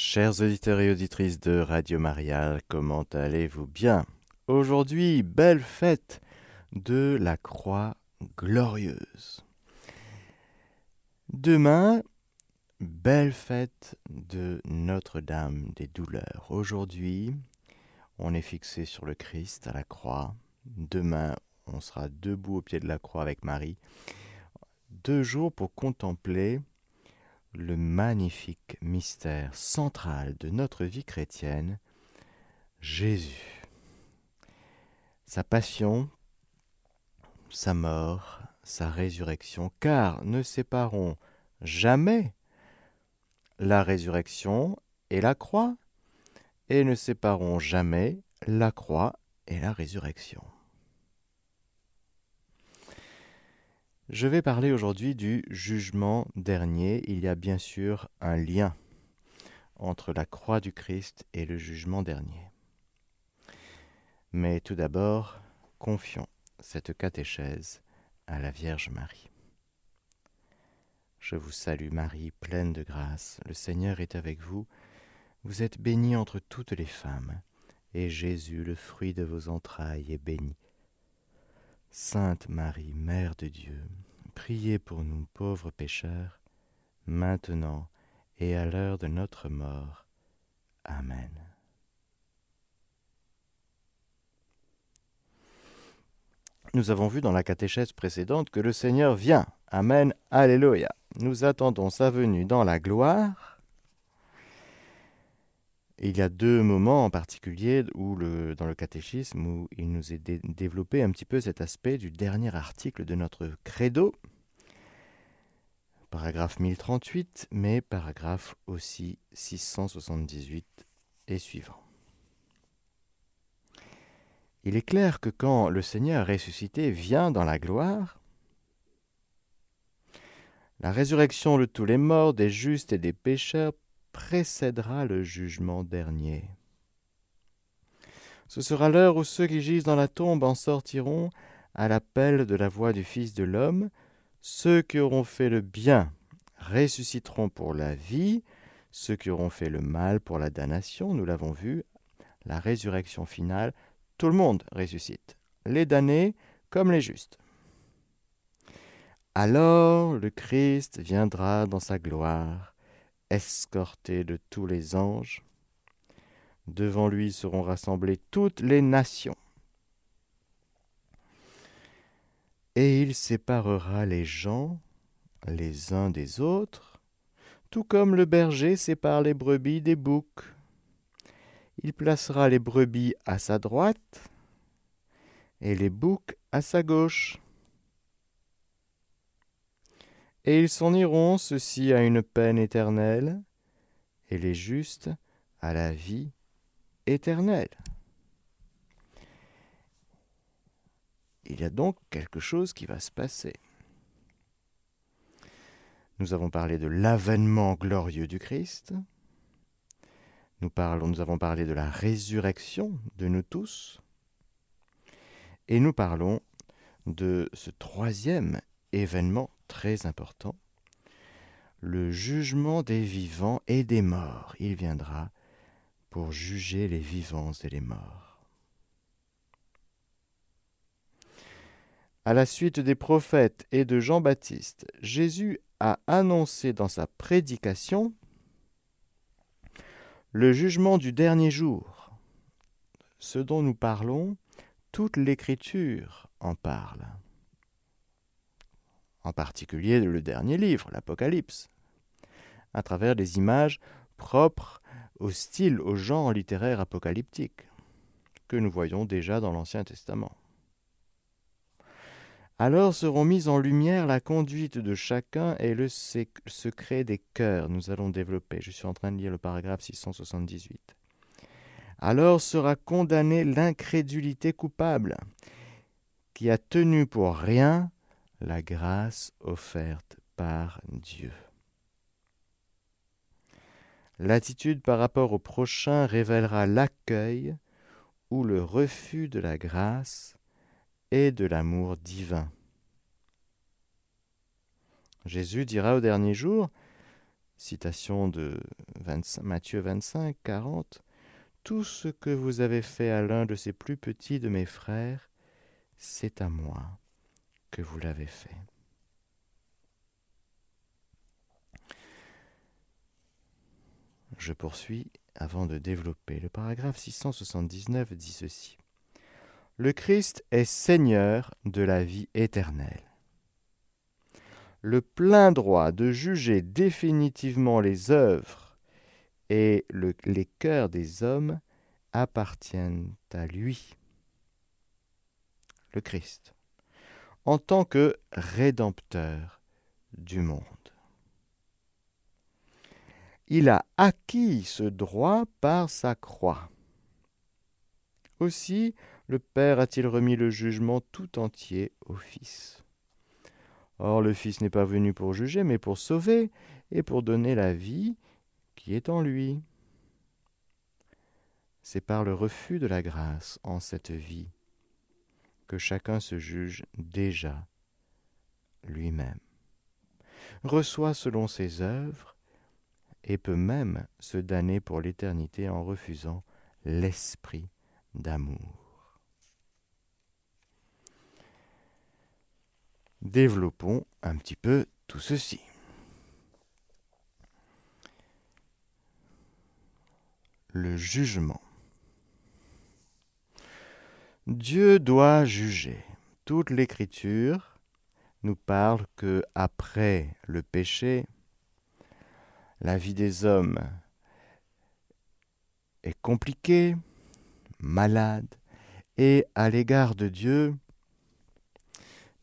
Chers auditeurs et auditrices de Radio Maria, comment allez-vous bien? Aujourd'hui, belle fête de la croix glorieuse. Demain, belle fête de Notre-Dame des douleurs. Aujourd'hui, on est fixé sur le Christ à la croix. Demain, on sera debout au pied de la croix avec Marie. Deux jours pour contempler le magnifique mystère central de notre vie chrétienne, Jésus. Sa passion, sa mort, sa résurrection, car ne séparons jamais la résurrection et la croix, et ne séparons jamais la croix et la résurrection. Je vais parler aujourd'hui du jugement dernier. Il y a bien sûr un lien entre la croix du Christ et le jugement dernier. Mais tout d'abord, confions cette catéchèse à la Vierge Marie. Je vous salue Marie, pleine de grâce, le Seigneur est avec vous, vous êtes bénie entre toutes les femmes, et Jésus, le fruit de vos entrailles, est béni. Sainte Marie, Mère de Dieu, priez pour nous pauvres pécheurs, maintenant et à l'heure de notre mort. Amen. Nous avons vu dans la catéchèse précédente que le Seigneur vient. Amen. Alléluia. Nous attendons sa venue dans la gloire il y a deux moments en particulier dans le catéchisme où il nous est développé un petit peu cet aspect du dernier article de notre credo, paragraphe 1038, mais paragraphe aussi 678 et suivant. Il est clair que quand le Seigneur ressuscité vient dans la gloire, la résurrection de tous les morts, des justes et des pécheurs précédera le jugement dernier. Ce sera l'heure où ceux qui gisent dans la tombe en sortiront à l'appel de la voix du Fils de l'homme. Ceux qui auront fait le bien ressusciteront pour la vie, ceux qui auront fait le mal pour la damnation, nous l'avons vu, la résurrection finale, tout le monde ressuscite, les damnés comme les justes. Alors le Christ viendra dans sa gloire escorté de tous les anges. Devant lui seront rassemblées toutes les nations. Et il séparera les gens les uns des autres, tout comme le berger sépare les brebis des boucs. Il placera les brebis à sa droite et les boucs à sa gauche et ils s'en iront, ceux-ci à une peine éternelle, et les justes à la vie éternelle. Il y a donc quelque chose qui va se passer. Nous avons parlé de l'avènement glorieux du Christ. Nous, avons parlé de la résurrection de nous tous. Et nous parlons de ce troisième événement très important, le jugement des vivants et des morts. Il viendra pour juger les vivants et les morts. À la suite des prophètes et de Jean-Baptiste, Jésus a annoncé dans sa prédication le jugement du dernier jour. Ce dont nous parlons, toute l'Écriture en parle en particulier le dernier livre, l'Apocalypse, à travers des images propres au style, au genre littéraire apocalyptique, que nous voyons déjà dans l'Ancien Testament. Alors seront mises en lumière la conduite de chacun et le secret des cœurs. Nous allons développer. Je suis en train de lire le paragraphe 678. Alors sera condamnée l'incrédulité coupable, qui a tenu pour rien la grâce offerte par Dieu. L'attitude par rapport au prochain révélera l'accueil ou le refus de la grâce et de l'amour divin. Jésus dira au dernier jour, Citation de Matthieu 25, 40. Tout ce que vous avez fait à l'un de ces plus petits de mes frères, c'est à moi que vous l'avez fait. Je poursuis avant de développer. Le paragraphe 679 dit ceci. Le Christ est Seigneur de la vie éternelle. Le plein droit de juger définitivement les œuvres et les cœurs des hommes appartiennent à lui, le Christ, en tant que rédempteur du monde. Il a acquis ce droit par sa croix. Aussi, le Père a-t-il remis le jugement tout entier au Fils. Or le Fils n'est pas venu pour juger, mais pour sauver et pour donner la vie qui est en lui. C'est par le refus de la grâce en cette vie que chacun se juge déjà lui-même, reçoit selon ses œuvres et peut même se damner pour l'éternité en refusant l'esprit d'amour. Développons un petit peu tout ceci. Le jugement. Dieu doit juger. Toute l'écriture nous parle que après le péché, la vie des hommes est compliquée, malade, et à l'égard de Dieu,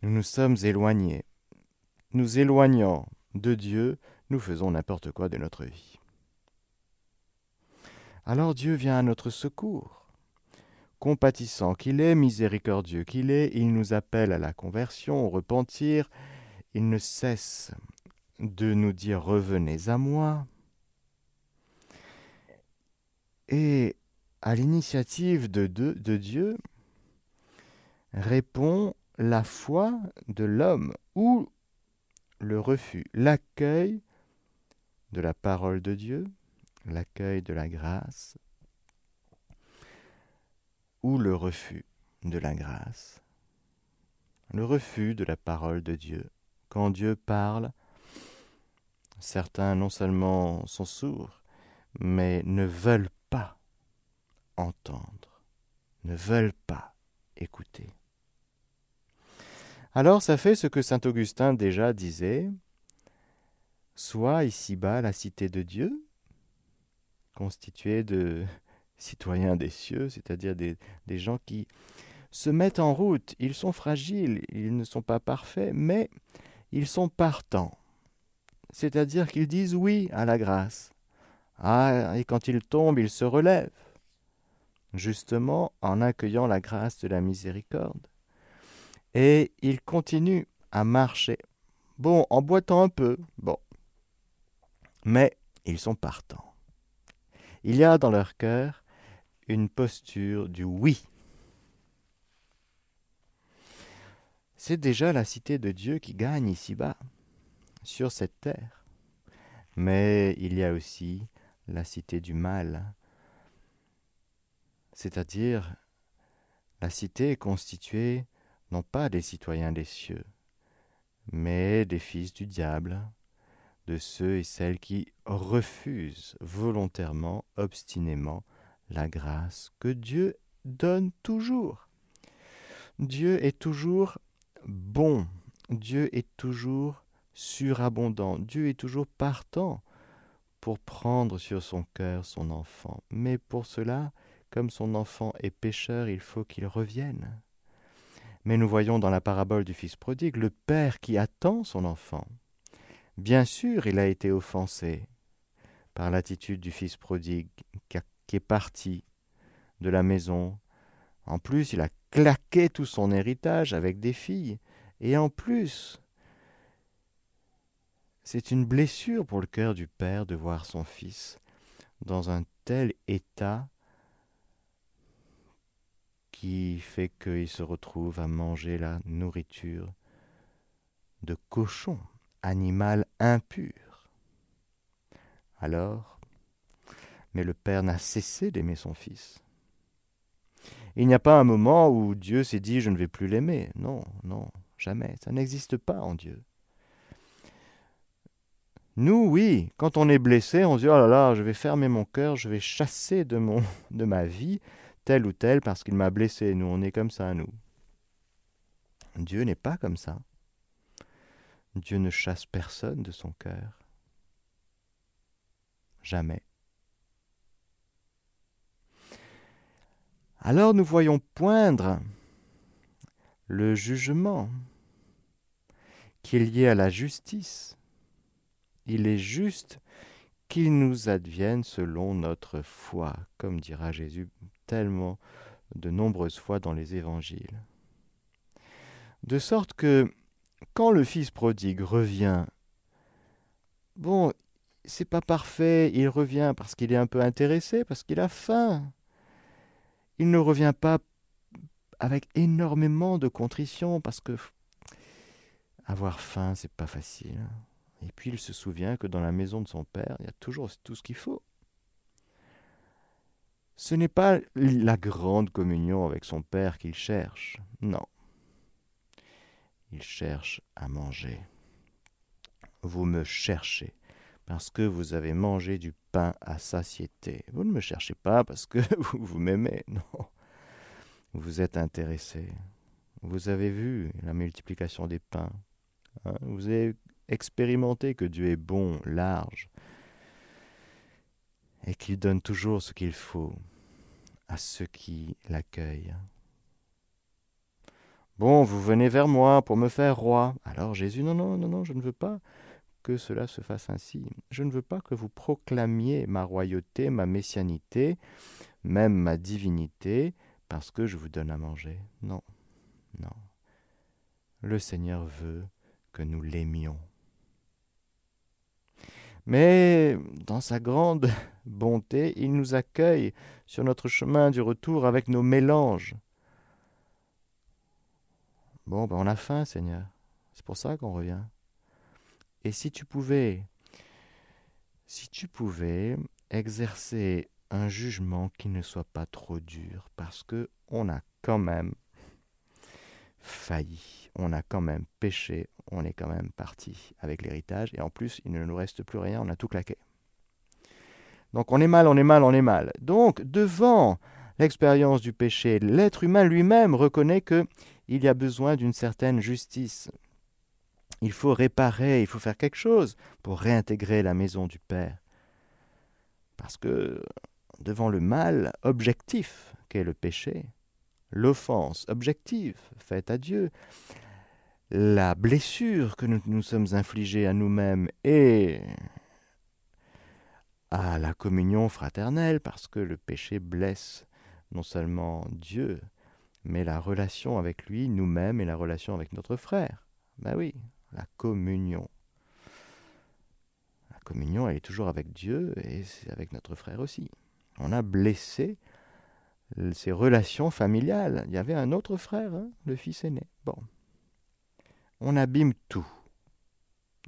nous nous sommes éloignés. Nous éloignant de Dieu, nous faisons n'importe quoi de notre vie. Alors Dieu vient à notre secours. Compatissant qu'il est, miséricordieux qu'il est, il nous appelle à la conversion, au repentir. Il ne cesse de nous dire revenez à moi. Et à l'initiative de, Dieu, répond la foi de l'homme ou le refus, l'accueil de la parole de Dieu, l'accueil de la grâce ou le refus de la grâce. Le refus de la parole de Dieu. Quand Dieu parle, certains non seulement sont sourds, mais ne veulent pas entendre, ne veulent pas écouter. Alors ça fait ce que saint Augustin déjà disait, soit ici-bas la cité de Dieu, constituée de citoyens des cieux, c'est-à-dire des, gens qui se mettent en route, ils sont fragiles, ils ne sont pas parfaits, mais ils sont partants, c'est-à-dire qu'ils disent oui à la grâce. Ah, et quand ils tombent, ils se relèvent, justement en accueillant la grâce de la miséricorde et ils continuent à marcher. Bon, en boitant un peu, bon. Mais ils sont partants. Il y a dans leur cœur une posture du oui. C'est déjà la cité de Dieu qui gagne ici-bas, sur cette terre. Mais il y a aussi la cité du mal, c'est-à-dire la cité constituée non pas des citoyens des cieux, mais des fils du diable, de ceux et celles qui refusent volontairement, obstinément, la grâce que Dieu donne toujours. Dieu est toujours bon, Dieu est toujours surabondant, Dieu est toujours partant pour prendre sur son cœur son enfant. Mais pour cela, comme son enfant est pécheur, il faut qu'il revienne. Mais nous voyons dans la parabole du Fils prodigue le Père qui attend son enfant. Bien sûr, il a été offensé par l'attitude du Fils prodigue qui est parti de la maison. En plus, il a claqué tout son héritage avec des filles. Et en plus, c'est une blessure pour le cœur du Père de voir son Fils dans un tel état qui fait qu'il se retrouve à manger la nourriture de cochon, animal impur. Alors, mais le Père n'a cessé d'aimer son Fils. Il n'y a pas un moment où Dieu s'est dit je ne vais plus l'aimer. Non, non, jamais. Ça n'existe pas en Dieu. Nous, oui, quand on est blessé, on se dit oh là là, je vais fermer mon cœur, je vais chasser de mon de ma vie tel ou tel parce qu'il m'a blessé. Nous, on est comme ça, nous. Dieu n'est pas comme ça. Dieu ne chasse personne de son cœur. Jamais. Alors nous voyons poindre le jugement qui est lié à la justice. Il est juste qu'il nous advienne selon notre foi, comme dira Jésus tellement de nombreuses fois dans les évangiles. De sorte que quand le fils prodigue revient, bon, c'est pas parfait, il revient parce qu'il est un peu intéressé, parce qu'il a faim. Il ne revient pas avec énormément de contrition parce que avoir faim, c'est pas facile. Et puis il se souvient que dans la maison de son père, il y a toujours tout ce qu'il faut. Ce n'est pas la grande communion avec son père qu'il cherche, non. Il cherche à manger. Vous me cherchez parce que vous avez mangé du pain à satiété. Vous ne me cherchez pas parce que vous, m'aimez, non. Vous êtes intéressé. Vous avez vu la multiplication des pains. Hein. Vous avez expérimenté que Dieu est bon, large, et qu'il donne toujours ce qu'il faut à ceux qui l'accueillent. Bon, vous venez vers moi pour me faire roi. Alors Jésus, non, non, non, non, je ne veux pas que cela se fasse ainsi. Je ne veux pas que vous proclamiez ma royauté, ma messianité, même ma divinité, parce que je vous donne à manger. Non, non. Le Seigneur veut que nous l'aimions. Mais dans sa grande bonté, il nous accueille sur notre chemin du retour avec nos mélanges. Bon, ben on a faim, Seigneur. C'est pour ça qu'on revient. Et si tu pouvais, si tu pouvais exercer un jugement qui ne soit pas trop dur, parce que on a quand même failli, on a quand même péché, on est quand même parti avec l'héritage, et en plus il ne nous reste plus rien, on a tout claqué. Donc on est mal, on est mal, on est mal. Donc devant l'expérience du péché, l'être humain lui-même reconnaît que il y a besoin d'une certaine justice, il faut réparer, il faut faire quelque chose pour réintégrer la maison du Père. Parce que devant le mal objectif qu'est le péché, l'offense objective faite à Dieu, la blessure que nous nous sommes infligée à nous-mêmes et à la communion fraternelle, parce que le péché blesse non seulement Dieu, mais la relation avec lui, nous-mêmes et la relation avec notre frère. Ben oui, la communion. La communion, elle est toujours avec Dieu et c'est avec notre frère aussi. On a blessé ces relations familiales. Il y avait un autre frère, hein, le fils aîné. Bon. On abîme tout.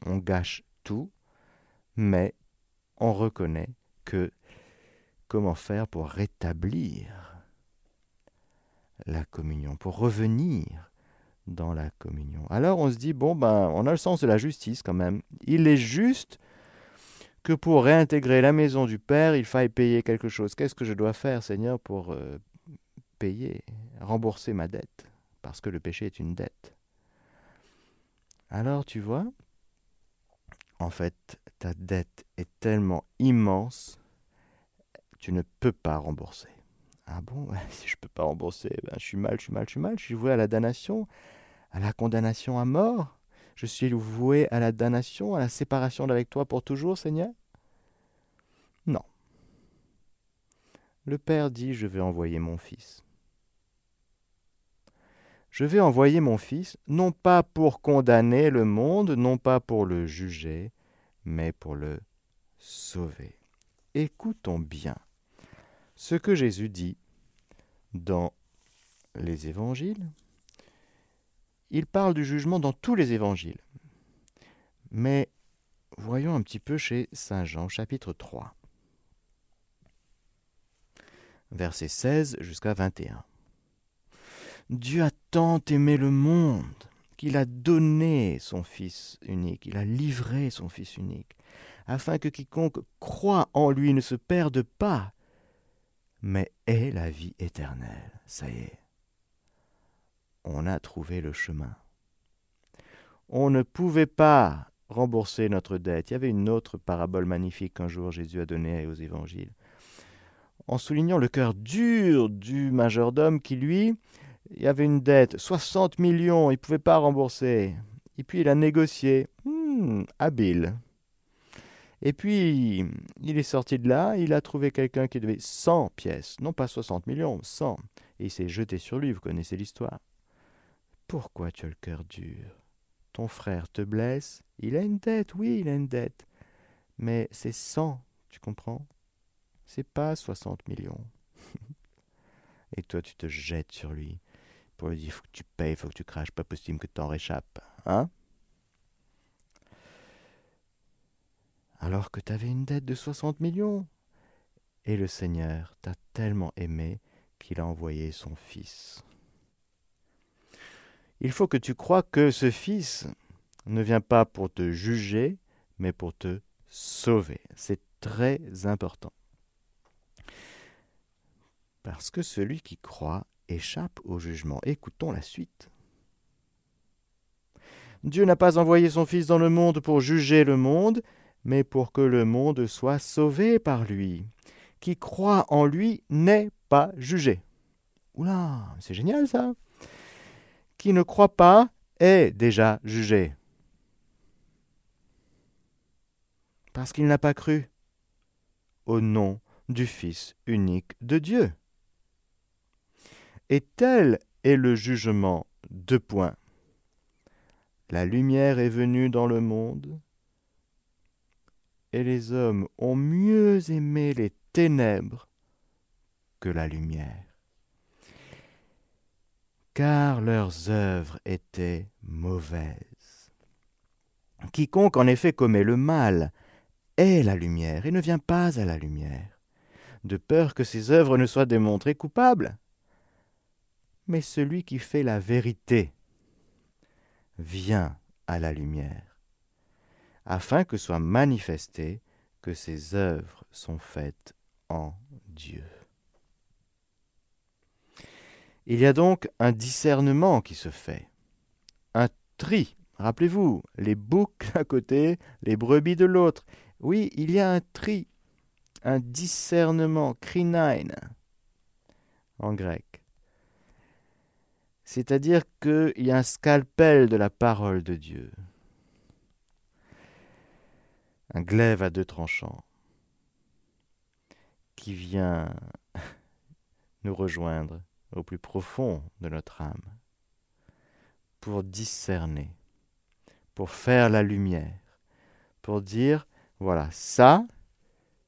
On gâche tout, mais on reconnaît que comment faire pour rétablir la communion, pour revenir dans la communion. Alors on se dit, bon, ben, on a le sens de la justice quand même. Il est juste que pour réintégrer la maison du Père, il faille payer quelque chose. Qu'est-ce que je dois faire, Seigneur, pour euh, payer, rembourser ma dette? Parce que le péché est une dette. Alors tu vois, en fait, ta dette est tellement immense, tu ne peux pas rembourser. Ah bon, si je ne peux pas rembourser, ben, je suis mal, je suis mal, je suis mal, je suis voué à la damnation à la condamnation à mort Je suis voué à la damnation, à la séparation d'avec toi pour toujours, Seigneur Non. Le Père dit, je vais envoyer mon Fils. Je vais envoyer mon Fils, non pas pour condamner le monde, non pas pour le juger, mais pour le sauver. Écoutons bien ce que Jésus dit dans les évangiles il parle du jugement dans tous les évangiles. Mais voyons un petit peu chez Saint Jean, chapitre 3, versets 16 jusqu'à 21. Dieu a tant aimé le monde qu'il a donné son Fils unique, il a livré son Fils unique, afin que quiconque croit en lui ne se perde pas, mais ait la vie éternelle. Ça y est, on a trouvé le chemin. On ne pouvait pas rembourser notre dette. Il y avait une autre parabole magnifique qu'un jour Jésus a donnée aux évangiles, en soulignant le cœur dur du majordome qui, lui, il avait une dette, 60 millions, il ne pouvait pas rembourser. Et puis il a négocié. Hmm, habile. Et puis, il est sorti de là, il a trouvé quelqu'un qui devait 100 pièces, non pas 60 millions, 100. Et il s'est jeté sur lui, vous connaissez l'histoire. Pourquoi tu as le cœur dur? Ton frère te blesse, il a une dette, oui, il a une dette. Mais c'est 100, tu comprends? C'est pas 60 millions. Et toi, tu te jettes sur lui pour lui dire faut que tu payes, faut que tu craches, pas possible que tu t'en réchappes. Hein? Alors que tu avais une dette de 60 millions. Et le Seigneur t'a tellement aimé qu'il a envoyé son Fils. Il faut que tu crois que ce Fils ne vient pas pour te juger, mais pour te sauver. C'est très important. Parce que celui qui croit échappe au jugement. Écoutons la suite. Dieu n'a pas envoyé son Fils dans le monde pour juger le monde, mais pour que le monde soit sauvé par lui. Qui croit en lui n'est pas jugé. Oula, c'est génial ça. Qui ne croit pas est déjà jugé. Parce qu'il n'a pas cru au nom du Fils unique de Dieu. Et tel est le jugement. Deux points. La lumière est venue dans le monde, et les hommes ont mieux aimé les ténèbres que la lumière, car leurs œuvres étaient mauvaises. Quiconque en effet commet le mal est la lumière et ne vient pas à la lumière, de peur que ses œuvres ne soient démontrées coupables mais celui qui fait la vérité vient à la lumière, afin que soit manifesté que ses œuvres sont faites en Dieu. Il y a donc un discernement qui se fait, un tri. Rappelez-vous, les boucs d'un côté, les brebis de l'autre. Oui, il y a un tri, un discernement, krinain en grec. C'est-à-dire qu'il y a un scalpel de la parole de Dieu, un glaive à deux tranchants, qui vient nous rejoindre au plus profond de notre âme, pour discerner, pour faire la lumière, pour dire, voilà, ça,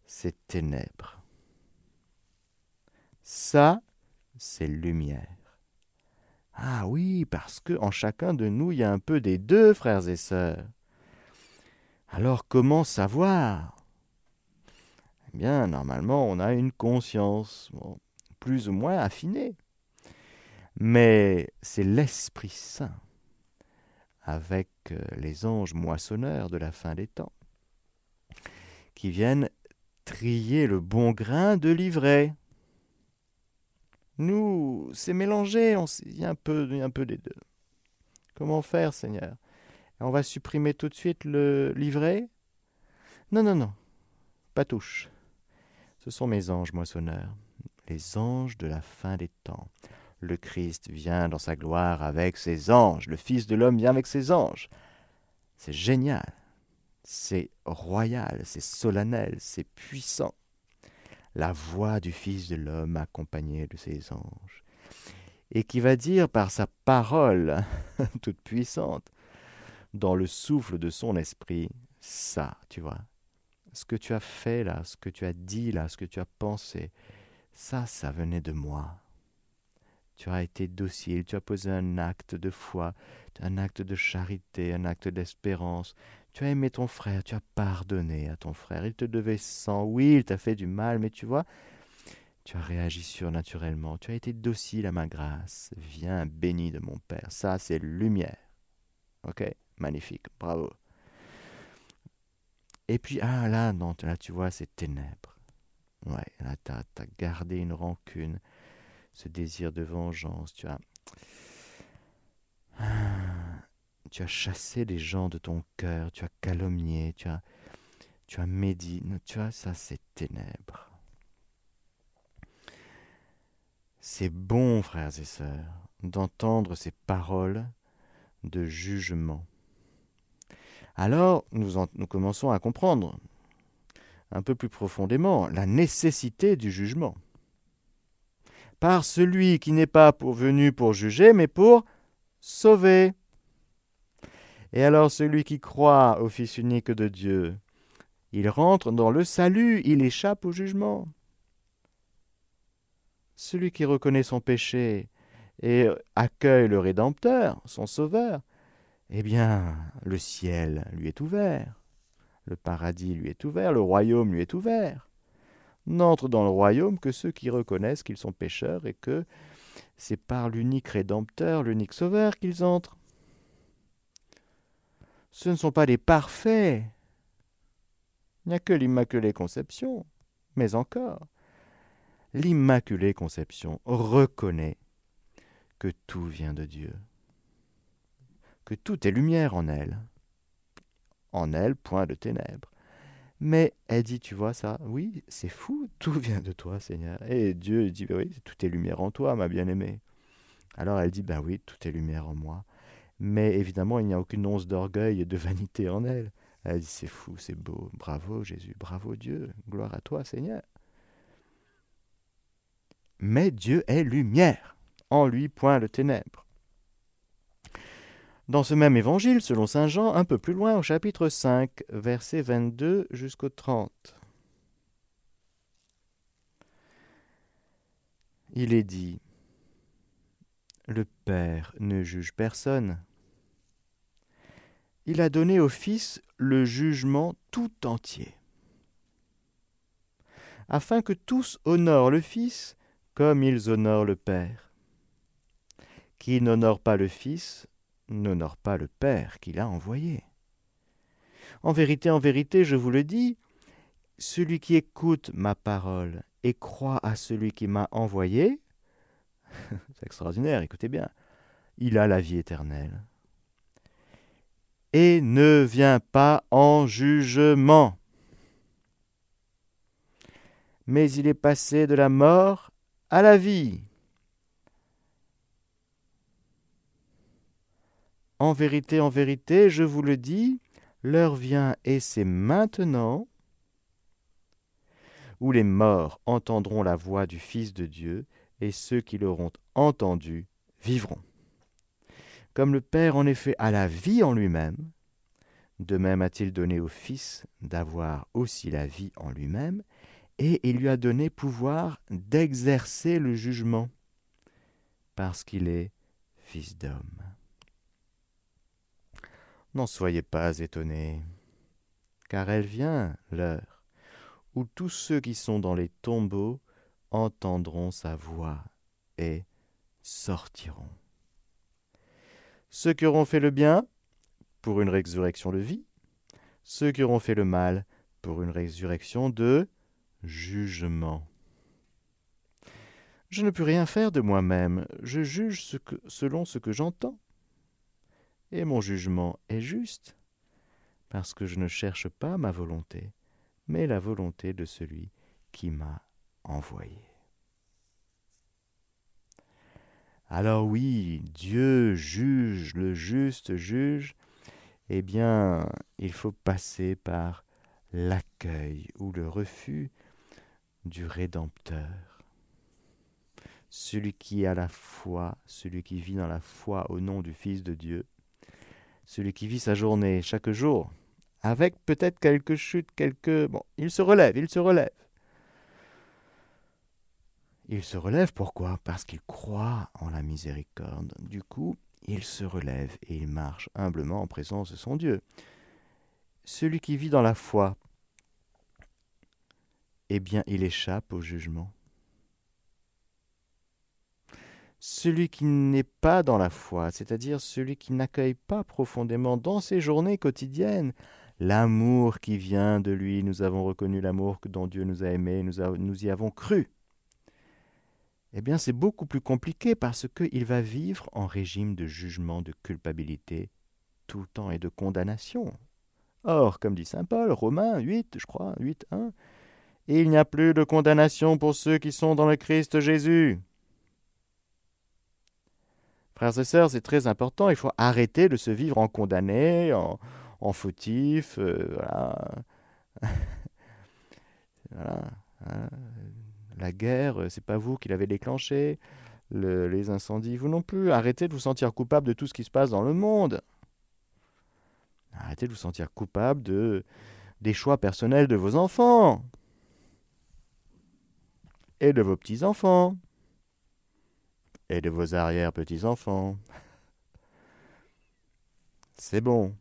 c'est ténèbres. Ça, c'est lumière. Ah oui, parce que en chacun de nous, il y a un peu des deux, frères et sœurs. Alors comment savoir? Eh bien, normalement, on a une conscience, plus ou moins affinée. Mais c'est l'Esprit Saint, avec euh, les anges moissonneurs de la fin des temps, qui viennent trier le bon grain de l'ivraie. Nous, c'est mélangé, il y, a un peu, un des deux. Comment faire, Seigneur? On va supprimer tout de suite le livret Non, non, non, pas touche. Ce sont mes anges moissonneurs, les anges de la fin des temps. Le Christ vient dans sa gloire avec ses anges, le Fils de l'homme vient avec ses anges. C'est génial, c'est royal, c'est solennel, c'est puissant la voix du Fils de l'homme accompagné de ses anges, et qui va dire par sa parole toute puissante, dans le souffle de son esprit, ça, tu vois. Ce que tu as fait là, ce que tu as dit là, ce que tu as pensé, ça, ça venait de moi. Tu as été docile, tu as posé un acte de foi, un acte de charité, un acte d'espérance. Tu as aimé ton frère, tu as pardonné à ton frère. Il te devait sang, oui, il t'a fait du mal, mais tu vois, tu as réagi surnaturellement. Tu as été docile à ma grâce. Viens, béni de mon Père. Ça, c'est lumière. Ok? Magnifique, bravo. Et puis, ah là, non, là, tu vois, c'est ténèbres. Ouais, là, tu as, as, gardé une rancune, ce désir de vengeance. Tu as. Tu as chassé les gens de ton cœur, tu as calomnié, tu as, tu as médit. Tu vois, ça, c'est ténèbres. C'est bon, frères et sœurs, d'entendre ces paroles de jugement. Alors, nous commençons à comprendre un peu plus profondément la nécessité du jugement. Par celui qui n'est pas pour, venu pour juger, mais pour sauver. Et alors celui qui croit au Fils unique de Dieu, il rentre dans le salut, il échappe au jugement. Celui qui reconnaît son péché et accueille le Rédempteur, son Sauveur, eh bien, le ciel lui est ouvert, le paradis lui est ouvert, le royaume lui est ouvert. N'entrent dans le royaume que ceux qui reconnaissent qu'ils sont pécheurs et que c'est par l'unique Rédempteur, l'unique Sauveur qu'ils entrent. Ce ne sont pas les parfaits. Il n'y a que l'Immaculée Conception. Mais encore, l'Immaculée Conception reconnaît que tout vient de Dieu, que tout est lumière en elle. En elle, point de ténèbres. Mais elle dit, tu vois ça, oui, c'est fou, tout vient de toi, Seigneur. Et Dieu dit, oui, tout est lumière en toi, ma bien-aimée. Alors elle dit, ben oui, tout est lumière en moi. Mais évidemment, il n'y a aucune once d'orgueil et de vanité en elle. Elle dit, c'est fou, c'est beau, bravo Jésus, bravo Dieu, gloire à toi, Seigneur. Mais Dieu est lumière en lui point le ténèbre. Dans ce même évangile, selon Saint Jean, un peu plus loin, au chapitre 5, versets 22 jusqu'au 30. Il est dit Le Père ne juge personne. Il a donné au Fils le jugement tout entier, afin que tous honorent le Fils comme ils honorent le Père. Qui n'honore pas le Fils n'honore pas le Père qui l'a envoyé. En vérité, en vérité, je vous le dis, celui qui écoute ma parole et croit à celui qui m'a envoyé, c'est extraordinaire, écoutez bien, il a la vie éternelle. Et ne vient pas en jugement, mais il est passé de la mort à la vie. En vérité, en vérité, je vous le dis, l'heure vient et c'est maintenant où les morts entendront la voix du Fils de Dieu, et ceux qui l'auront entendu vivront. Comme le Père en effet a la vie en lui-même, de même a-t-il donné au Fils d'avoir aussi la vie en lui-même, et il lui a donné pouvoir d'exercer le jugement, parce qu'il est Fils d'homme. N'en soyez pas étonnés, car elle vient l'heure où tous ceux qui sont dans les tombeaux entendront sa voix et sortiront. Ceux qui auront fait le bien pour une résurrection de vie, ceux qui auront fait le mal pour une résurrection de jugement. Je ne peux rien faire de moi-même, je juge selon ce que j'entends et mon jugement est juste, parce que je ne cherche pas ma volonté, mais la volonté de celui qui m'a envoyé. Alors oui, Dieu juge, le juste juge, eh bien, il faut passer par l'accueil ou le refus du Rédempteur. Celui qui a la foi, celui qui vit dans la foi au nom du Fils de Dieu, celui qui vit sa journée chaque jour, avec peut-être quelques chutes, quelques... Bon, il se relève, il se relève. Il se relève pourquoi? Parce qu'il croit en la miséricorde. Du coup, il se relève et il marche humblement en présence de son Dieu. celui qui vit dans la foi, eh bien, il échappe au jugement. Celui qui n'est pas dans la foi, c'est-à-dire celui qui n'accueille pas profondément dans ses journées quotidiennes l'amour qui vient de lui, nous avons reconnu l'amour dont Dieu nous a aimés, nous, y avons cru. Eh bien, c'est beaucoup plus compliqué parce qu'il va vivre en régime de jugement, de culpabilité, tout temps et de condamnation. Or, comme dit saint Paul, Romains 8, je crois, 8, 1, il n'y a plus de condamnation pour ceux qui sont dans le Christ Jésus. Frères et sœurs, c'est très important, il faut arrêter de se vivre en condamné, en, fautif, euh, voilà. voilà. Hein. La guerre, c'est pas vous qui l'avez déclenchée, les incendies, vous non plus. Arrêtez de vous sentir coupable de tout ce qui se passe dans le monde. Arrêtez de vous sentir coupable de, des choix personnels de vos enfants et de vos petits-enfants et de vos arrière-petits-enfants. C'est bon.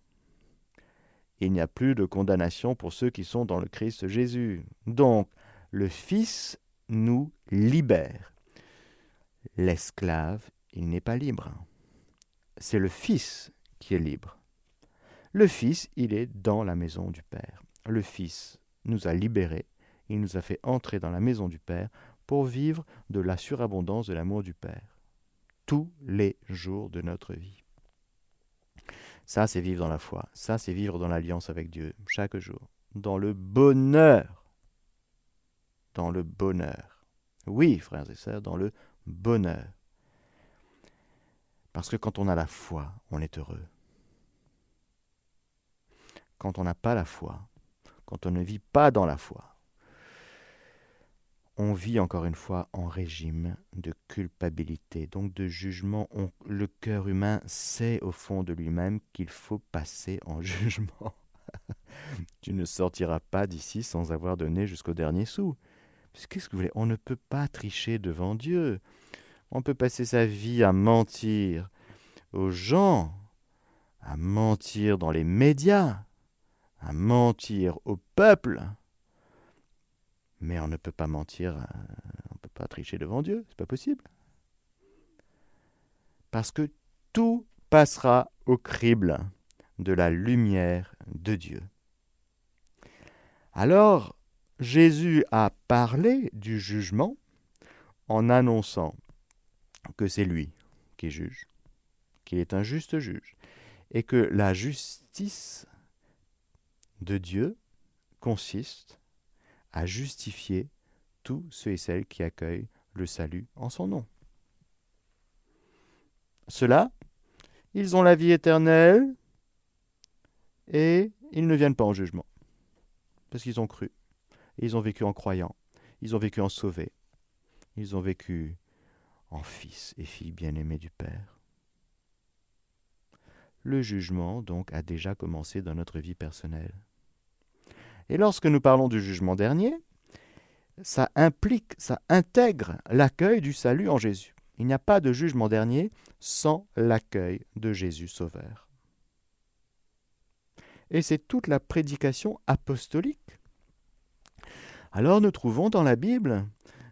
Il n'y a plus de condamnation pour ceux qui sont dans le Christ Jésus. Donc, le Fils nous libère. L'esclave, il n'est pas libre. C'est le Fils qui est libre. Le Fils, il est dans la maison du Père. Le Fils nous a libérés, il nous a fait entrer dans la maison du Père pour vivre de la surabondance de l'amour du Père, tous les jours de notre vie. Ça, c'est vivre dans la foi, ça, c'est vivre dans l'alliance avec Dieu, chaque jour, dans le bonheur, dans le bonheur. Oui, frères et sœurs, dans le bonheur. Parce que quand on a la foi, on est heureux quand on n'a pas la foi, quand on ne vit pas dans la foi, on vit encore une fois en régime de culpabilité, donc de jugement. le cœur humain sait au fond de lui-même qu'il faut passer en jugement. tu ne sortiras pas d'ici sans avoir donné jusqu'au dernier sou. Qu'est-ce que vous voulez? On ne peut pas tricher devant Dieu. On peut passer sa vie à mentir aux gens, à mentir dans les médias, à mentir au peuple. Mais on ne peut pas mentir, euh, on ne peut pas tricher devant Dieu, c'est pas possible. Parce que tout passera au crible de la lumière de Dieu. Alors, Jésus a parlé du jugement en annonçant que c'est lui qui juge, qu'il est un juste juge, et que la justice de Dieu consiste à justifier tous ceux et celles qui accueillent le salut en son nom. Ceux-là, ils ont la vie éternelle et ils ne viennent pas en jugement. Parce qu'ils ont cru. Ils ont vécu en croyant. Ils ont vécu en sauvés. Ils ont vécu en fils et filles bien-aimés du Père. Le jugement, donc, a déjà commencé dans notre vie personnelle. Et lorsque nous parlons du jugement dernier, ça implique, ça intègre l'accueil du salut en Jésus. Il n'y a pas de jugement dernier sans l'accueil de Jésus Sauveur. Et c'est toute la prédication apostolique. Alors nous trouvons dans la Bible,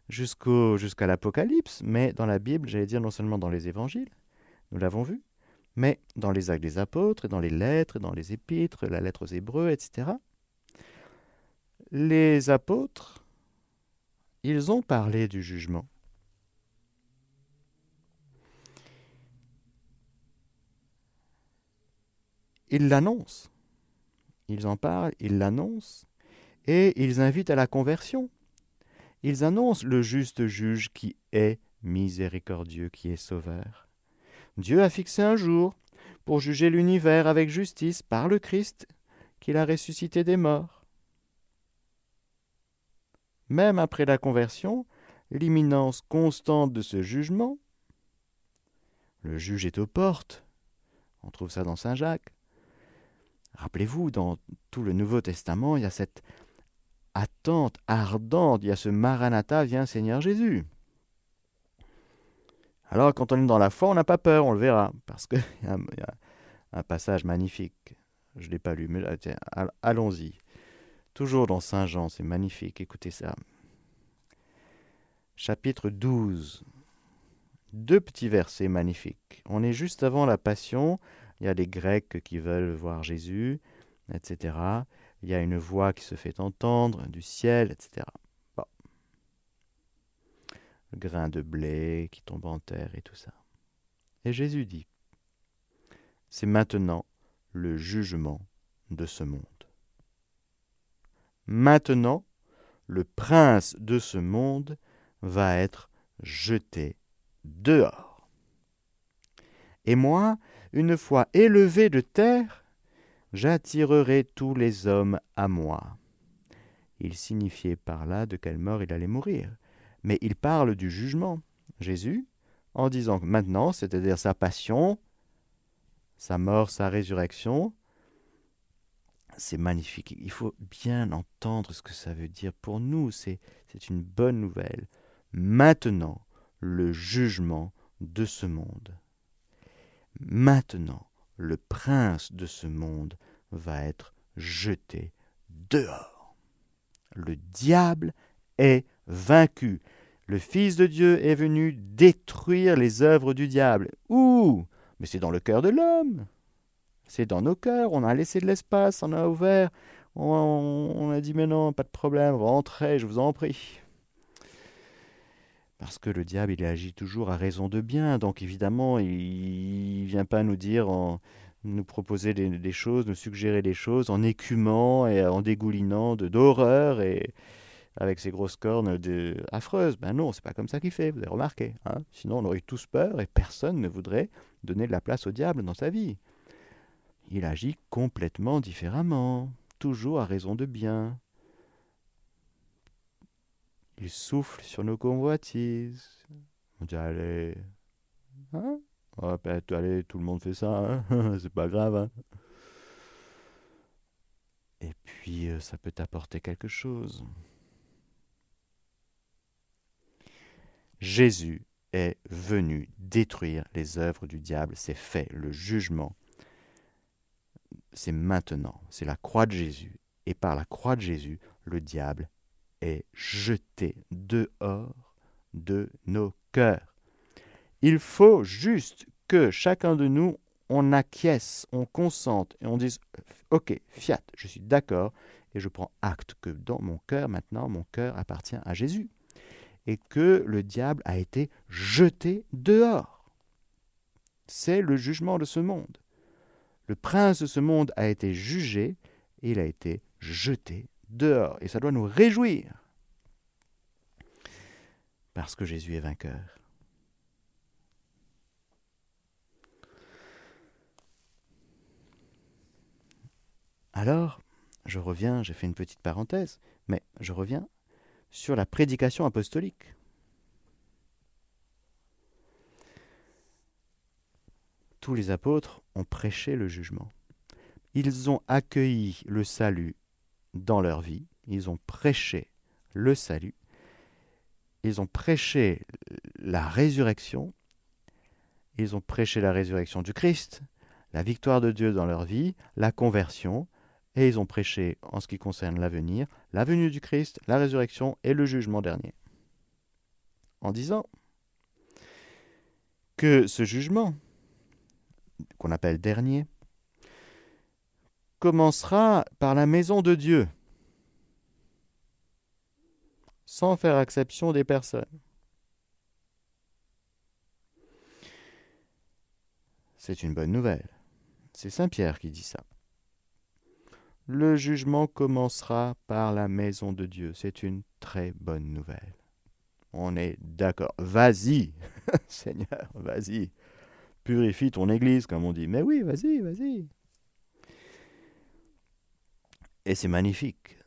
jusqu'à l'Apocalypse, mais dans la Bible, j'allais dire non seulement dans les évangiles, nous l'avons vu, mais dans les actes des apôtres, dans les lettres, dans les épîtres, la lettre aux Hébreux, etc les apôtres, ils ont parlé du jugement. Ils l'annoncent. Ils en parlent, ils l'annoncent, et ils invitent à la conversion. Ils annoncent le juste juge qui est miséricordieux, qui est sauveur. Dieu a fixé un jour pour juger l'univers avec justice par le Christ qu'il a ressuscité des morts. Même après la conversion, l'imminence constante de ce jugement, le juge est aux portes. On trouve ça dans Saint Jacques. Rappelez-vous, dans tout le Nouveau Testament, il y a cette attente ardente, il y a ce Maranatha, viens Seigneur Jésus. Alors quand on est dans la foi, on n'a pas peur, on le verra, parce qu'il y, a un passage magnifique. Je ne l'ai pas lu, mais allons-y. Toujours dans Saint Jean, c'est magnifique, écoutez ça. Chapitre 12. Deux petits versets magnifiques. On est juste avant la Passion, il y a des Grecs qui veulent voir Jésus, etc. Il y a une voix qui se fait entendre du ciel, etc. Le grain de blé qui tombe en terre et tout ça. Et Jésus dit, c'est maintenant le jugement de ce monde. Maintenant, le prince de ce monde va être jeté dehors. Et moi, une fois élevé de terre, j'attirerai tous les hommes à moi. Il signifiait par là de quelle mort il allait mourir. Mais il parle du jugement, Jésus, en disant que maintenant, c'est-à-dire sa passion, sa mort, sa résurrection, c'est magnifique. Il faut bien entendre ce que ça veut dire pour nous. C'est une bonne nouvelle. Maintenant, le jugement de ce monde. Maintenant, le prince de ce monde va être jeté dehors. Le diable est vaincu. Le Fils de Dieu est venu détruire les œuvres du diable. Où Mais c'est dans le cœur de l'homme. C'est dans nos cœurs. On a laissé de l'espace, on a ouvert. On, a dit mais non, pas de problème, rentrez, je vous en prie. Parce que le diable, il agit toujours à raison de bien. Donc évidemment, il ne vient pas nous dire, nous proposer des, choses, nous suggérer des choses en écumant et en dégoulinant d'horreur et avec ses grosses cornes de, affreuses. Ben non, c'est pas comme ça qu'il fait, vous avez remarqué. Hein Sinon, on aurait tous peur et personne ne voudrait donner de la place au diable dans sa vie. Il agit complètement différemment, toujours à raison de bien. Il souffle sur nos convoitises. On dit allez, hein? Allez, tout le monde fait ça, hein c'est pas grave. Hein Et puis euh, ça peut t'apporter quelque chose. Jésus est venu détruire les œuvres du diable, c'est fait, le jugement c'est maintenant, c'est la croix de Jésus. Et par la croix de Jésus, le diable est jeté dehors de nos cœurs. Il faut juste que chacun de nous, on acquiesce, on consente et on dise Ok, fiat, je suis d'accord et je prends acte que dans mon cœur, maintenant, mon cœur appartient à Jésus et que le diable a été jeté dehors. C'est le jugement de ce monde. Le prince de ce monde a été jugé et il a été jeté dehors. Et ça doit nous réjouir. Parce que Jésus est vainqueur. Alors, je reviens, j'ai fait une petite parenthèse, mais je reviens sur la prédication apostolique. Tous les apôtres ont prêché le jugement. Ils ont accueilli le salut dans leur vie, ils ont prêché le salut, ils ont prêché la résurrection, ils ont prêché la résurrection du Christ, la victoire de Dieu dans leur vie, la conversion, et ils ont prêché, en ce qui concerne l'avenir, la venue du Christ, la résurrection et le jugement dernier. En disant que ce jugement, qu'on appelle dernier, commencera par la maison de Dieu, sans faire exception des personnes. C'est une bonne nouvelle. C'est Saint Pierre qui dit ça. Le jugement commencera par la maison de Dieu. C'est une très bonne nouvelle. On est d'accord. Vas-y, Seigneur, vas-y purifie ton Église, comme on dit. Mais oui, vas-y, vas-y. Et c'est magnifique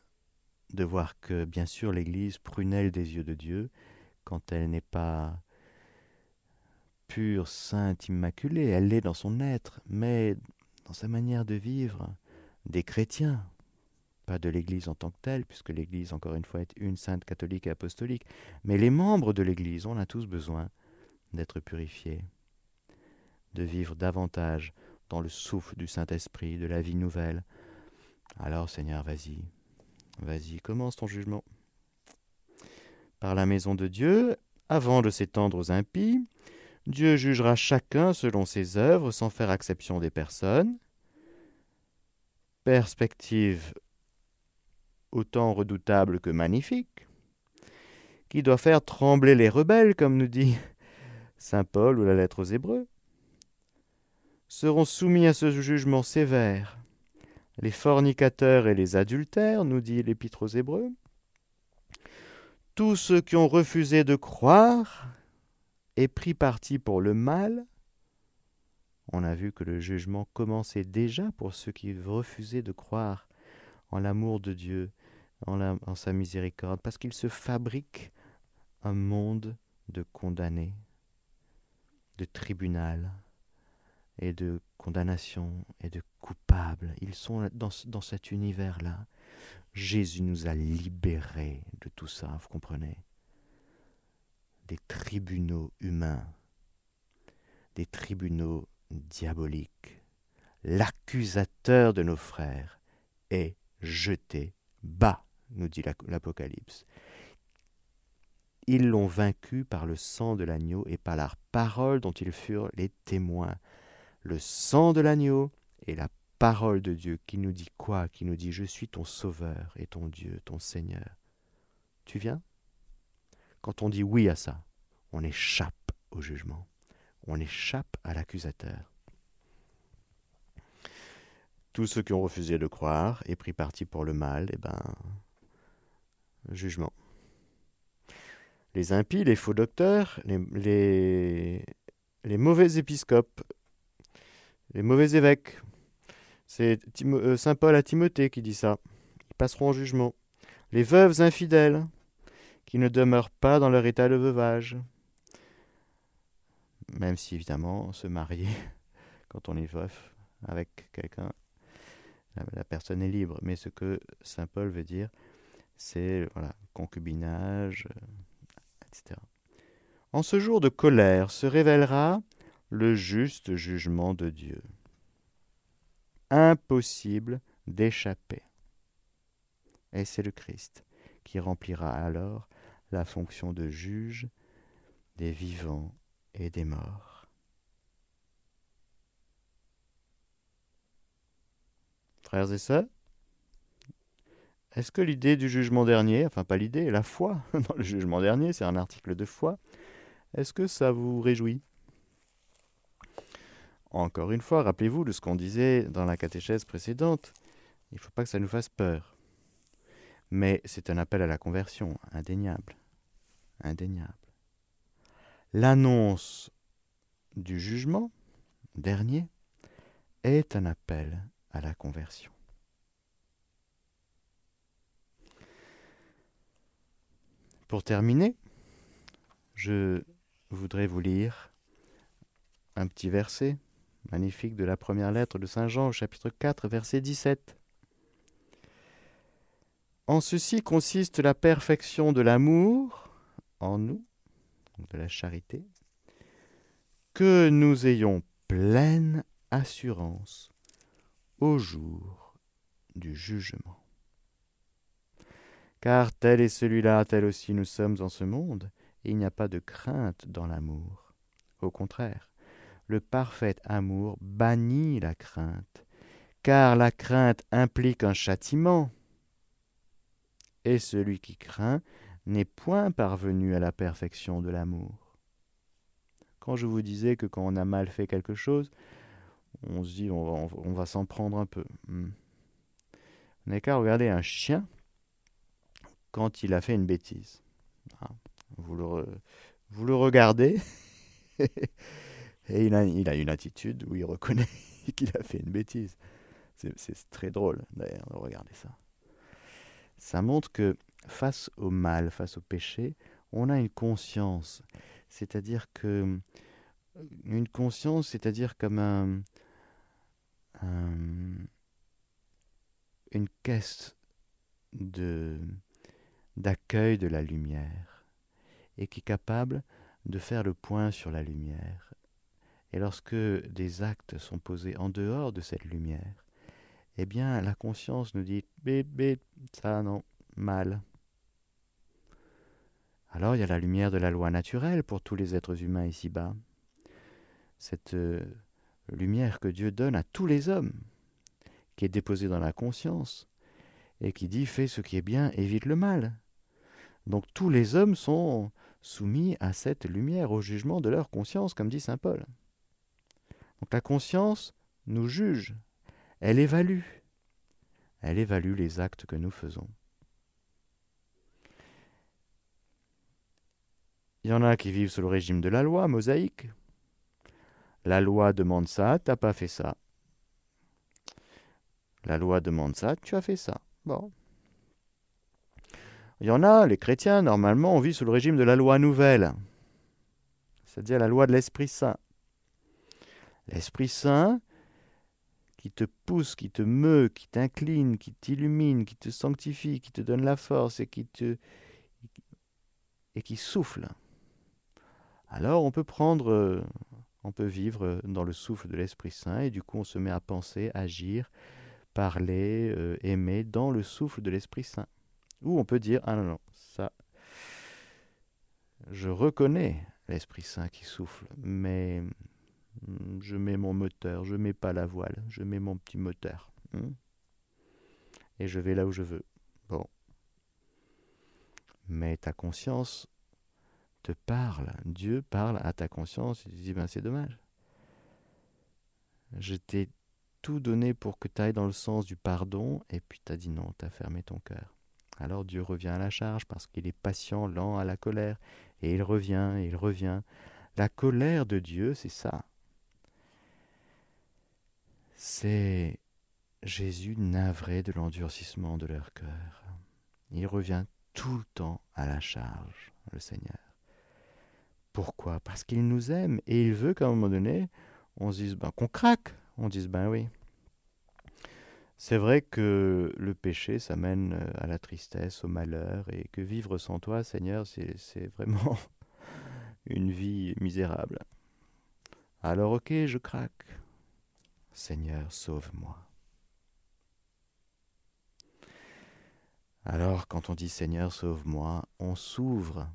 de voir que, bien sûr, l'Église prunelle des yeux de Dieu, quand elle n'est pas pure, sainte, immaculée, elle l'est dans son être, mais dans sa manière de vivre, des chrétiens, pas de l'Église en tant que telle, puisque l'Église, encore une fois, est une sainte catholique et apostolique, mais les membres de l'Église, on a tous besoin d'être purifiés de vivre davantage dans le souffle du Saint-Esprit, de la vie nouvelle. Alors Seigneur, vas-y, vas-y, commence ton jugement. Par la maison de Dieu, avant de s'étendre aux impies, Dieu jugera chacun selon ses œuvres sans faire exception des personnes. Perspective autant redoutable que magnifique, qui doit faire trembler les rebelles, comme nous dit Saint Paul ou la lettre aux Hébreux, seront soumis à ce jugement sévère. Les fornicateurs et les adultères, nous dit l'Épître aux Hébreux, tous ceux qui ont refusé de croire et pris parti pour le mal, on a vu que le jugement commençait déjà pour ceux qui refusaient de croire en l'amour de Dieu, en, sa miséricorde, parce qu'il se fabrique un monde de condamnés, de tribunal et de condamnation et de coupables. Ils sont dans, dans cet univers-là. Jésus nous a libérés de tout ça, vous comprenez? Des tribunaux humains, des tribunaux diaboliques. L'accusateur de nos frères est jeté bas, nous dit l'Apocalypse. Ils l'ont vaincu par le sang de l'agneau et par la parole dont ils furent les témoins. Le sang de l'agneau et la parole de Dieu qui nous dit quoi Qui nous dit Je suis ton sauveur et ton Dieu, ton Seigneur. Tu viens? Quand on dit oui à ça, on échappe au jugement, on échappe à l'accusateur. Tous ceux qui ont refusé de croire et pris parti pour le mal, eh ben, jugement les impies, les faux docteurs, les, les, mauvais épiscopes, les mauvais évêques. C'est euh, Saint Paul à Timothée qui dit ça. Ils passeront en jugement. Les veuves infidèles, qui ne demeurent pas dans leur état de veuvage. Même si, évidemment, se marier, quand on est veuf, avec quelqu'un, la personne est libre. Mais ce que Saint Paul veut dire, c'est voilà, concubinage, en ce jour de colère se révélera le juste jugement de Dieu. Impossible d'échapper. Et c'est le Christ qui remplira alors la fonction de juge des vivants et des morts. Frères et sœurs, est-ce que l'idée du jugement dernier, enfin pas l'idée, la foi dans le jugement dernier, c'est un article de foi, est-ce que ça vous réjouit? Encore une fois, rappelez-vous de ce qu'on disait dans la catéchèse précédente. Il ne faut pas que ça nous fasse peur. Mais c'est un appel à la conversion, indéniable. Indéniable. L'annonce du jugement dernier est un appel à la conversion. Pour terminer, je voudrais vous lire un petit verset magnifique de la première lettre de Saint Jean au chapitre 4 verset 17. En ceci consiste la perfection de l'amour en nous, de la charité, que nous ayons pleine assurance au jour du jugement. Car tel est celui-là, tel aussi nous sommes en ce monde, et il n'y a pas de crainte dans l'amour. Au contraire, le parfait amour bannit la crainte, car la crainte implique un châtiment, et celui qui craint n'est point parvenu à la perfection de l'amour. Quand je vous disais que quand on a mal fait quelque chose, on se dit on va, s'en prendre un peu. Hmm. On n'a qu'à regarder un chien quand il a fait une bêtise. Hein. Vous vous le regardez et il a, une attitude où il reconnaît qu'il a fait une bêtise. C'est très drôle d'ailleurs de regarder ça. Ça montre que face au mal, face au péché, on a une conscience. C'est-à-dire que une conscience, c'est-à-dire comme un, un, une caisse de d'accueil de la lumière, et qui est capable de faire le point sur la lumière, Et lorsque des actes sont posés en dehors de cette lumière, eh bien la conscience nous dit bip, ça non, mal. Alors il y a la lumière de la loi naturelle pour tous les êtres humains ici-bas. Cette euh, lumière que Dieu donne à tous les hommes, qui est déposée dans la conscience, et qui dit fais ce qui est bien, évite le mal. Donc tous les hommes sont soumis à cette lumière, au jugement de leur conscience, comme dit Saint Paul. Donc la conscience nous juge, elle évalue, elle évalue les actes que nous faisons. Il y en a qui vivent sous le régime de la loi mosaïque. La loi demande ça, t'as pas fait ça. La loi demande ça, tu as fait ça. Bon. Il y en a, les chrétiens, normalement, on vit sous le régime de la loi nouvelle, c'est-à-dire la loi de l'Esprit Saint. L'Esprit Saint qui te pousse, qui te meut, qui t'incline, qui t'illumine, qui te sanctifie, qui te donne la force et qui te et qui souffle. Alors on peut prendre, euh, on peut vivre dans le souffle de l'Esprit Saint et du coup on se met à penser, agir, parler, euh, aimer dans le souffle de l'Esprit Saint. Ou on peut dire ah non non ça, je reconnais l'Esprit Saint qui souffle, mais je mets mon moteur, je mets pas la voile, je mets mon petit moteur. Hmm. et je vais là où je veux. Bon. Mais ta conscience te parle, Dieu parle à ta conscience, il te dit, ben c'est dommage. Je t'ai tout donné pour que tu ailles dans le sens du pardon, et puis tu as dit non, tu as fermé ton cœur. Alors Dieu revient à la charge parce qu'il est patient, lent à la colère, et il revient, et il revient. La colère de Dieu, c'est ça. C'est Jésus navré de l'endurcissement de leur cœur. Il revient tout le temps à la charge, le Seigneur. Pourquoi? Parce qu'il nous aime et il veut qu'à un moment donné, on se dise ben, qu'on craque. On dise ben oui. C'est vrai que le péché, ça mène euh, à la tristesse, au malheur, et que vivre sans toi, Seigneur, c'est vraiment une vie misérable. Alors ok, je craque. Seigneur, sauve-moi. Alors quand on dit Seigneur, sauve-moi, on s'ouvre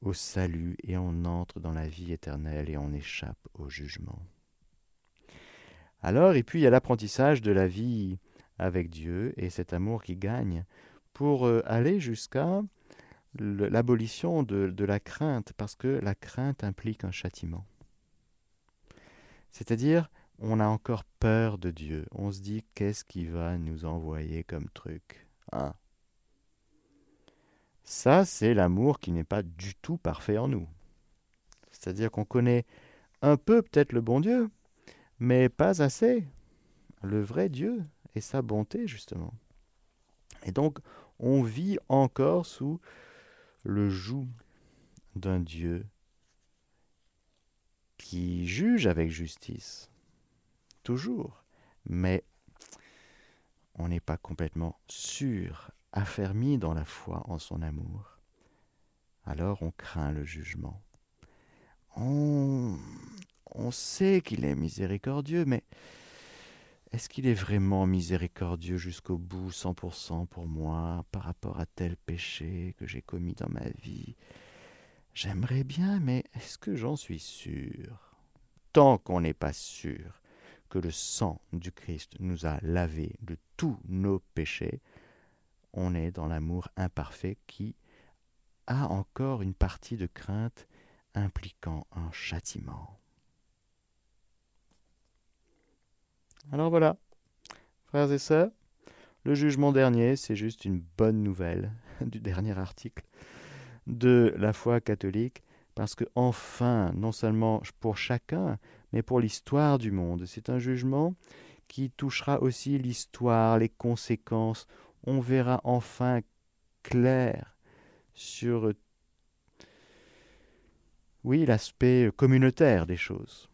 au salut et on entre dans la vie éternelle et on échappe au jugement. Alors, et puis il y a l'apprentissage de la vie avec Dieu et cet amour qui gagne pour euh, aller jusqu'à l'abolition de, de la crainte, parce que la crainte implique un châtiment. C'est-à-dire, on a encore peur de Dieu. On se dit, qu'est-ce qu'il va nous envoyer comme truc hein? Ça, c'est l'amour qui n'est pas du tout parfait en nous. C'est-à-dire qu'on connaît un peu peut-être le bon Dieu, mais pas assez le vrai Dieu et sa bonté, justement. Et donc, on vit encore sous le joug d'un Dieu qui juge avec justice, toujours, mais on n'est pas complètement sûr affermi dans la foi en son amour, alors on craint le jugement. On, on sait qu'il est miséricordieux, mais est-ce qu'il est vraiment miséricordieux jusqu'au bout, 100% pour moi, par rapport à tel péché que j'ai commis dans ma vie? J'aimerais bien, mais est-ce que j'en suis sûr? Tant qu'on n'est pas sûr que le sang du Christ nous a lavés de tous nos péchés, on est dans l'amour imparfait qui a encore une partie de crainte impliquant un châtiment. Alors voilà, frères et sœurs, le jugement dernier, c'est juste une bonne nouvelle du dernier article de la foi catholique, parce que enfin, non seulement pour chacun, mais pour l'histoire du monde, c'est un jugement qui touchera aussi l'histoire, les conséquences on verra enfin clair sur oui, l'aspect communautaire des choses.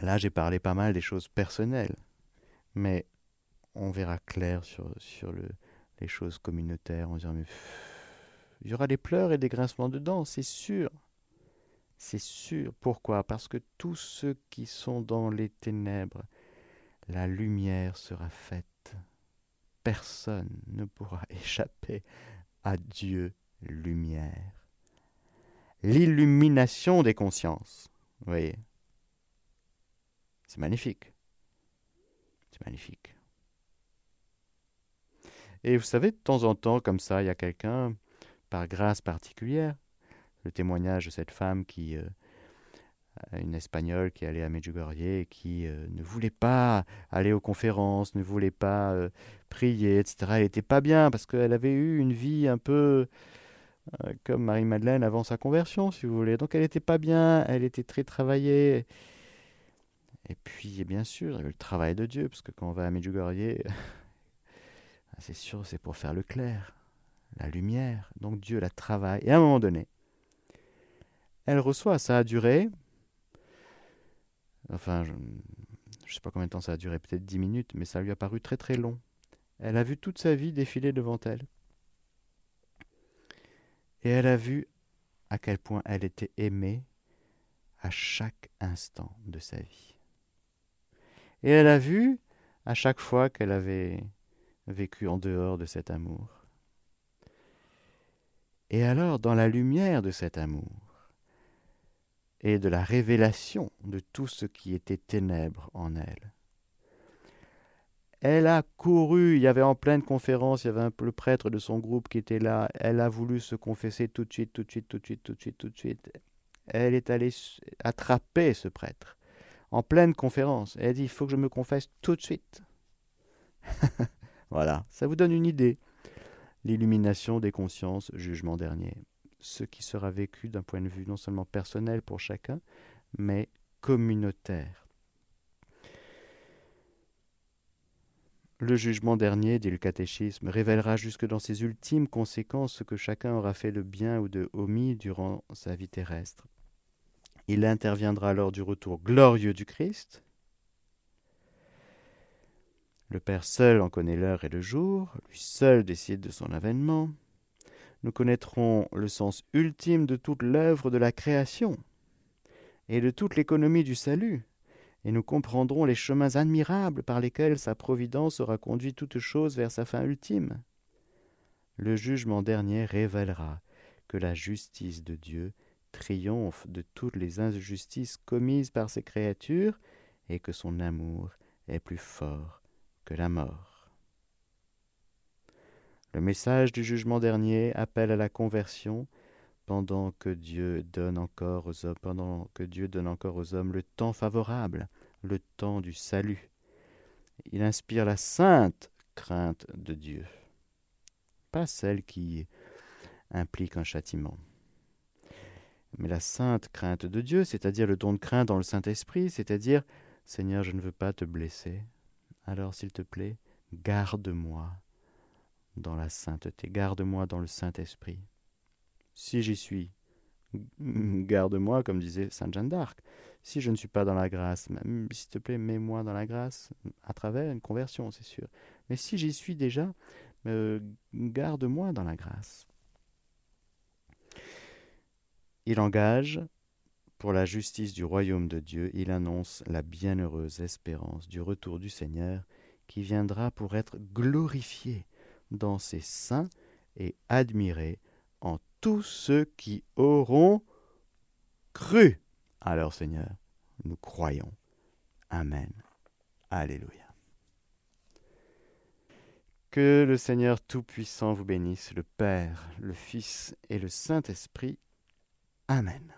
Là, j'ai parlé pas mal des choses personnelles, mais on verra clair sur, sur le, les choses communautaires. On dira, mais il y aura des pleurs et des grincements de dents, c'est sûr. C'est sûr. Pourquoi? Parce que tous ceux qui sont dans les ténèbres, la lumière sera faite. Personne ne pourra échapper à Dieu lumière. L'illumination des consciences. Vous voyez? C'est magnifique. C'est magnifique. Et vous savez, de temps en temps, comme ça, il y a quelqu'un, par grâce particulière, le témoignage de cette femme qui, euh, une espagnole qui allait à Medjugorje et qui euh, ne voulait pas aller aux conférences, ne voulait pas euh, prier, etc. Elle n'était pas bien parce qu'elle avait eu une vie un peu comme Marie-Madeleine avant sa conversion, si vous voulez. Donc elle n'était pas bien, elle était très travaillée. Et puis, bien sûr, il le travail de Dieu, parce que quand on va à Medjugorje, c'est sûr, c'est pour faire le clair, la lumière. Donc Dieu la travaille. Et à un moment donné, elle reçoit, ça a duré, enfin, je ne sais pas combien de temps ça a duré, peut-être dix minutes, mais ça lui a paru très très long. Elle a vu toute sa vie défiler devant elle. Et elle a vu à quel point elle était aimée à chaque instant de sa vie. Et elle a vu à chaque fois qu'elle avait vécu en dehors de cet amour. Et alors, dans la lumière de cet amour, et de la révélation de tout ce qui était ténèbres en elle, elle a couru, il y avait en pleine conférence, il y avait un, le prêtre de son groupe qui était là, elle a voulu se confesser tout de suite, tout de suite, tout de suite, tout de suite, tout de suite. Elle est allée attraper ce prêtre en pleine conférence. Elle a dit, il faut que je me confesse tout de suite. Voilà, ça vous donne une idée. L'illumination des consciences, jugement dernier. Ce qui sera vécu d'un point de vue non seulement personnel pour chacun, mais communautaire. Le jugement dernier, dit le catéchisme, révélera jusque dans ses ultimes conséquences ce que chacun aura fait de bien ou de omis durant sa vie terrestre. Il interviendra lors du retour glorieux du Christ, le Père seul en connaît l'heure et le jour, lui seul décide de son avènement. Nous connaîtrons le sens ultime de toute l'œuvre de la création et de toute l'économie du salut, et nous comprendrons les chemins admirables par lesquels sa providence aura conduit toute chose vers sa fin ultime. Le jugement dernier révélera que la justice de Dieu triomphe de toutes les injustices commises par ses créatures et que son amour est plus fort la mort. Le message du jugement dernier appelle à la conversion pendant que Dieu donne encore aux hommes, pendant que Dieu donne encore aux hommes le temps favorable, le temps du salut. Il inspire la sainte crainte de Dieu, pas celle qui implique un châtiment. Mais la sainte crainte de Dieu, c'est-à-dire le don de crainte dans le Saint-Esprit, c'est-à-dire Seigneur, je ne veux pas te blesser, alors s'il te plaît, garde-moi dans la sainteté, garde-moi dans le Saint-Esprit. Si j'y suis, garde-moi, comme disait Sainte Jeanne d'Arc. Si je ne suis pas dans la grâce, s'il te plaît, mets-moi dans la grâce à travers une conversion, c'est sûr. Mais si j'y suis déjà, euh, garde-moi dans la grâce. Il engage pour la justice du royaume de Dieu, il annonce la bienheureuse espérance du retour du Seigneur qui viendra pour être glorifié dans ses saints et admiré en tous ceux qui auront cru. Alors Seigneur, nous croyons. Amen. Alléluia. Que le Seigneur Tout-Puissant vous bénisse, le Père, le Fils et le Saint-Esprit. Amen.